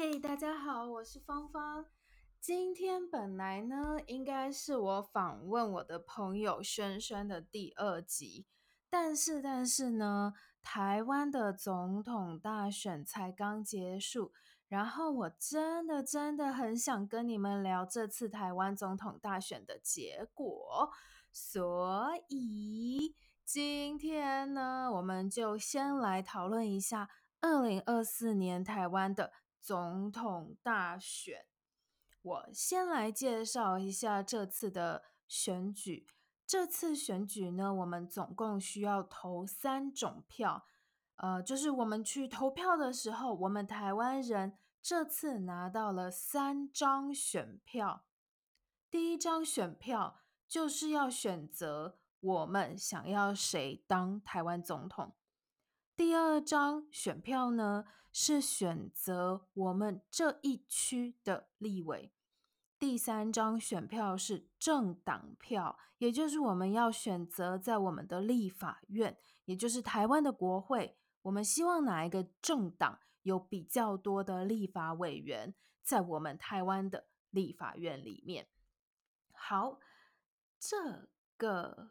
嘿大家好，我是芳芳。今天本来呢，应该是我访问我的朋友轩轩的第二集，但是但是呢，台湾的总统大选才刚结束，然后我真的真的很想跟你们聊这次台湾总统大选的结果，所以今天呢，我们就先来讨论一下二零二四年台湾的。总统大选，我先来介绍一下这次的选举。这次选举呢，我们总共需要投三种票，呃，就是我们去投票的时候，我们台湾人这次拿到了三张选票。第一张选票就是要选择我们想要谁当台湾总统。第二张选票呢，是选择我们这一区的立委。第三张选票是政党票，也就是我们要选择在我们的立法院，也就是台湾的国会，我们希望哪一个政党有比较多的立法委员在我们台湾的立法院里面。好，这个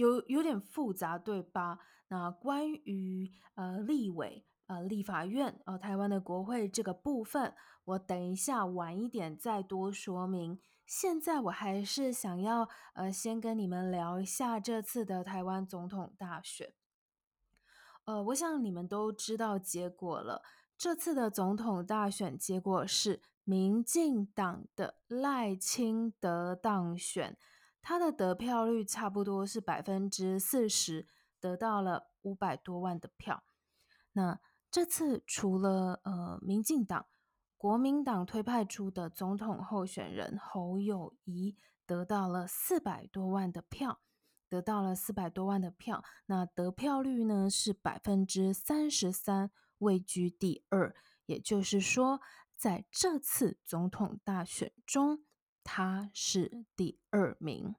有有点复杂，对吧？那关于呃立委呃立法院呃台湾的国会这个部分，我等一下晚一点再多说明。现在我还是想要呃先跟你们聊一下这次的台湾总统大选。呃，我想你们都知道结果了。这次的总统大选结果是民进党的赖清德当选，他的得票率差不多是百分之四十。得到了五百多万的票。那这次除了呃，民进党、国民党推派出的总统候选人侯友谊得到了四百多万的票，得到了四百多万的票。那得票率呢是百分之三十三，位居第二。也就是说，在这次总统大选中，他是第二名，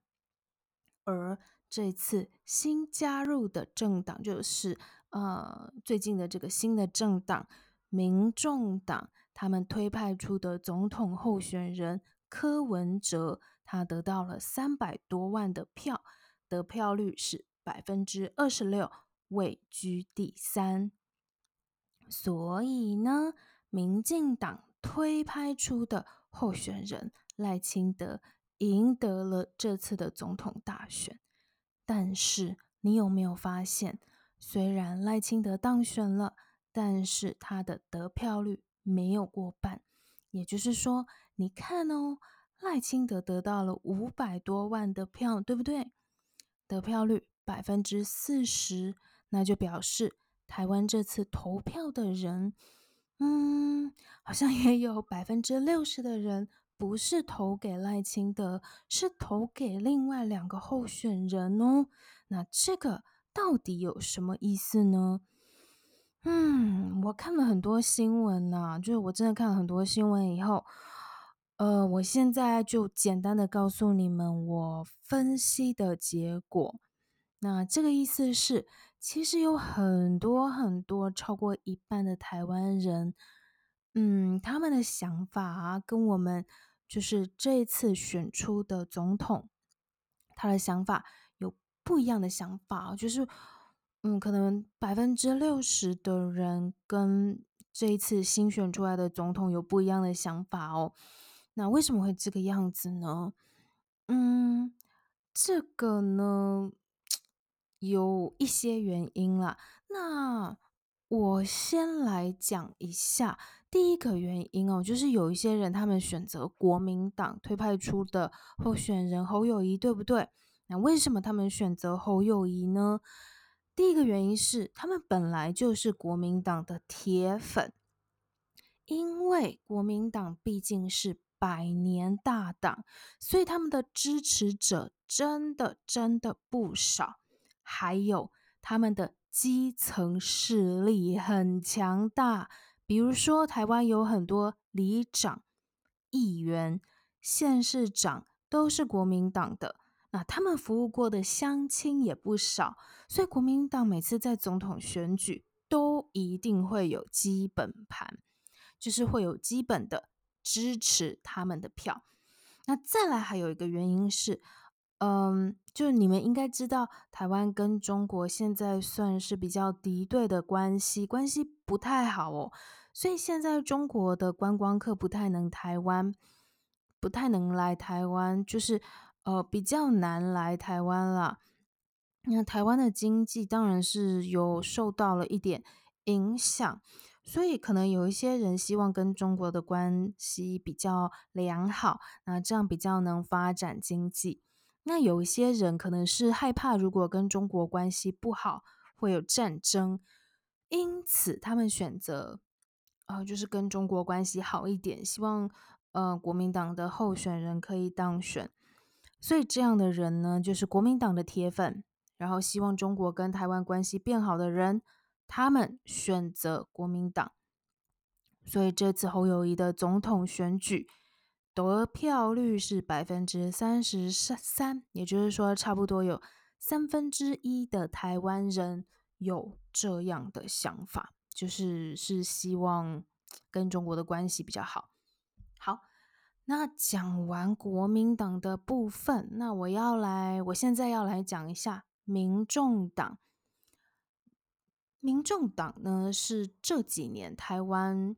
而。这次新加入的政党就是呃最近的这个新的政党民众党，他们推派出的总统候选人柯文哲，他得到了三百多万的票，得票率是百分之二十六，位居第三。所以呢，民进党推派出的候选人赖清德赢得了这次的总统大选。但是你有没有发现，虽然赖清德当选了，但是他的得票率没有过半。也就是说，你看哦，赖清德得到了五百多万的票，对不对？得票率百分之四十，那就表示台湾这次投票的人，嗯，好像也有百分之六十的人。不是投给赖清德，是投给另外两个候选人哦。那这个到底有什么意思呢？嗯，我看了很多新闻呐，就是我真的看了很多新闻以后，呃，我现在就简单的告诉你们我分析的结果。那这个意思是，其实有很多很多超过一半的台湾人，嗯，他们的想法啊，跟我们。就是这一次选出的总统，他的想法有不一样的想法，就是，嗯，可能百分之六十的人跟这一次新选出来的总统有不一样的想法哦。那为什么会这个样子呢？嗯，这个呢，有一些原因啦。那我先来讲一下。第一个原因哦，就是有一些人他们选择国民党推派出的候选人侯友谊，对不对？那为什么他们选择侯友谊呢？第一个原因是他们本来就是国民党的铁粉，因为国民党毕竟是百年大党，所以他们的支持者真的真的不少，还有他们的基层势力很强大。比如说，台湾有很多里长、议员、县市长都是国民党的，那他们服务过的乡亲也不少，所以国民党每次在总统选举都一定会有基本盘。就是会有基本的支持他们的票。那再来还有一个原因是，嗯，就你们应该知道，台湾跟中国现在算是比较敌对的关系，关系不太好哦。所以现在中国的观光客不太能台湾，不太能来台湾，就是呃比较难来台湾了。那台湾的经济当然是有受到了一点影响，所以可能有一些人希望跟中国的关系比较良好，那这样比较能发展经济。那有一些人可能是害怕，如果跟中国关系不好，会有战争，因此他们选择，呃，就是跟中国关系好一点，希望呃国民党的候选人可以当选。所以这样的人呢，就是国民党的铁粉，然后希望中国跟台湾关系变好的人，他们选择国民党。所以这次侯友谊的总统选举。得票率是百分之三十三，也就是说，差不多有三分之一的台湾人有这样的想法，就是是希望跟中国的关系比较好。好，那讲完国民党的部分，那我要来，我现在要来讲一下民众党。民众党呢，是这几年台湾。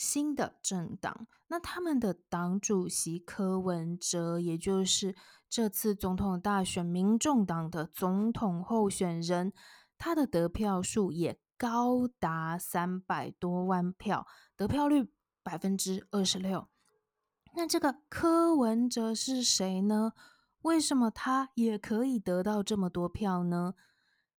新的政党，那他们的党主席柯文哲，也就是这次总统大选民众党的总统候选人，他的得票数也高达三百多万票，得票率百分之二十六。那这个柯文哲是谁呢？为什么他也可以得到这么多票呢？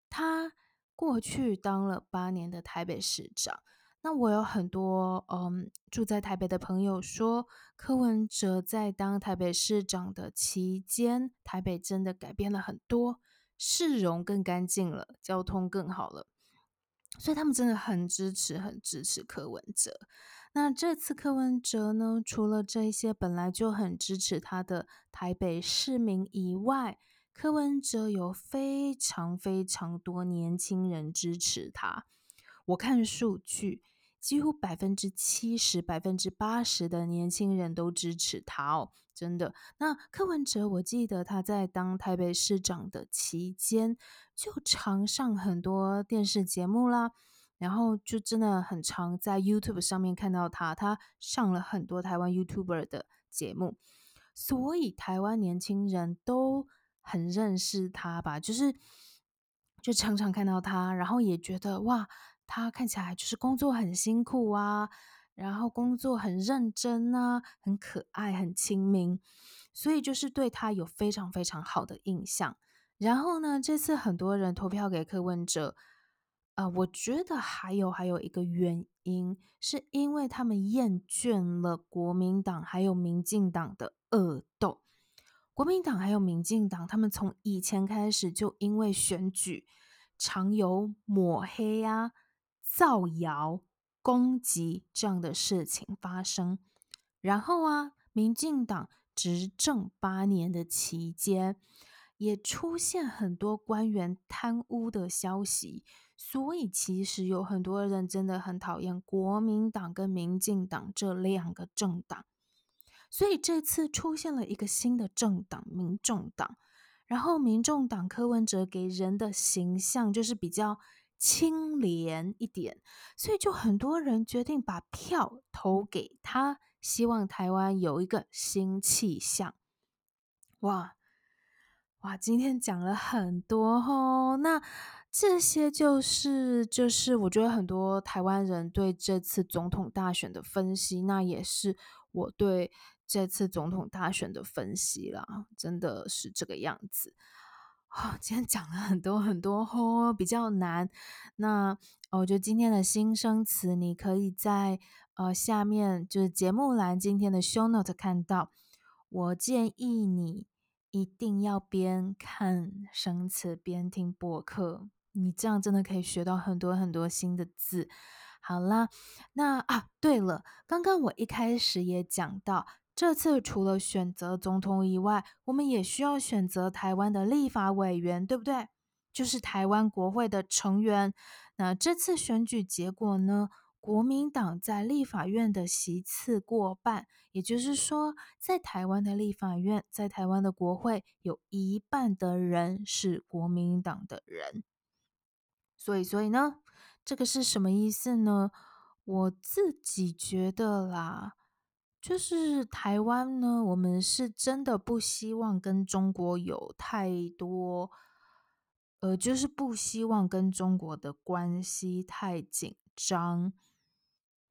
他过去当了八年的台北市长。那我有很多嗯住在台北的朋友说，柯文哲在当台北市长的期间，台北真的改变了很多，市容更干净了，交通更好了，所以他们真的很支持，很支持柯文哲。那这次柯文哲呢，除了这些本来就很支持他的台北市民以外，柯文哲有非常非常多年轻人支持他。我看数据。几乎百分之七十、百分之八十的年轻人都支持他哦，真的。那柯文哲，我记得他在当台北市长的期间，就常上很多电视节目啦，然后就真的很常在 YouTube 上面看到他，他上了很多台湾 YouTuber 的节目，所以台湾年轻人都很认识他吧，就是就常常看到他，然后也觉得哇。他看起来就是工作很辛苦啊，然后工作很认真啊，很可爱，很亲民，所以就是对他有非常非常好的印象。然后呢，这次很多人投票给柯文哲，呃，我觉得还有还有一个原因，是因为他们厌倦了国民党还有民进党的恶斗。国民党还有民进党，他们从以前开始就因为选举常有抹黑啊。造谣、攻击这样的事情发生，然后啊，民进党执政八年的期间，也出现很多官员贪污的消息，所以其实有很多人真的很讨厌国民党跟民进党这两个政党，所以这次出现了一个新的政党——民众党，然后民众党柯文哲给人的形象就是比较。清廉一点，所以就很多人决定把票投给他，希望台湾有一个新气象。哇哇，今天讲了很多哦，那这些就是就是我觉得很多台湾人对这次总统大选的分析，那也是我对这次总统大选的分析啦，真的是这个样子。哦，今天讲了很多很多哦，比较难。那我觉得今天的新生词，你可以在呃下面就是节目栏今天的 show note 看到。我建议你一定要边看生词边听播客，你这样真的可以学到很多很多新的字。好啦，那啊对了，刚刚我一开始也讲到。这次除了选择总统以外，我们也需要选择台湾的立法委员，对不对？就是台湾国会的成员。那这次选举结果呢？国民党在立法院的席次过半，也就是说，在台湾的立法院，在台湾的国会，有一半的人是国民党的人。所以，所以呢，这个是什么意思呢？我自己觉得啦，就是台湾呢，我们是真的不希望跟中国有太多，呃，就是不希望跟中国的关系太紧张。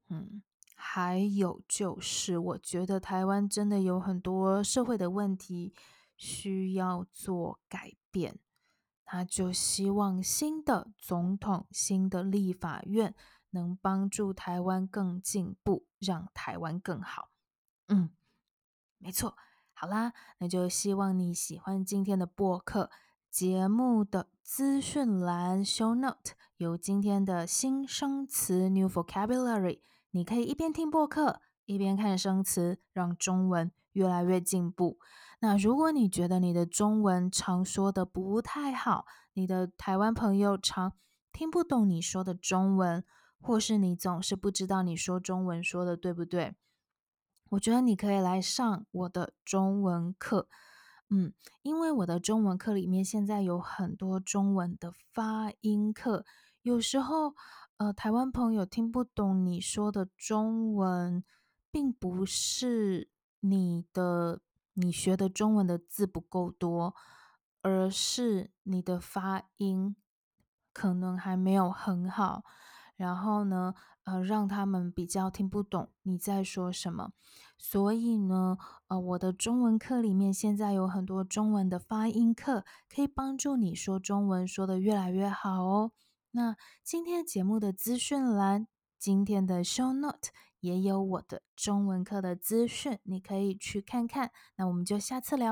嗯，还有就是，我觉得台湾真的有很多社会的问题需要做改变。他就希望新的总统、新的立法院能帮助台湾更进步，让台湾更好。嗯，没错。好啦，那就希望你喜欢今天的播客节目的资讯栏 show note，有今天的新生词 new vocabulary，你可以一边听播客一边看生词，让中文越来越进步。那如果你觉得你的中文常说的不太好，你的台湾朋友常听不懂你说的中文，或是你总是不知道你说中文说的对不对，我觉得你可以来上我的中文课，嗯，因为我的中文课里面现在有很多中文的发音课，有时候呃台湾朋友听不懂你说的中文，并不是你的。你学的中文的字不够多，而是你的发音可能还没有很好，然后呢，呃，让他们比较听不懂你在说什么。所以呢，呃，我的中文课里面现在有很多中文的发音课，可以帮助你说中文说的越来越好哦。那今天节目的资讯栏，今天的 show note。也有我的中文课的资讯，你可以去看看。那我们就下次聊。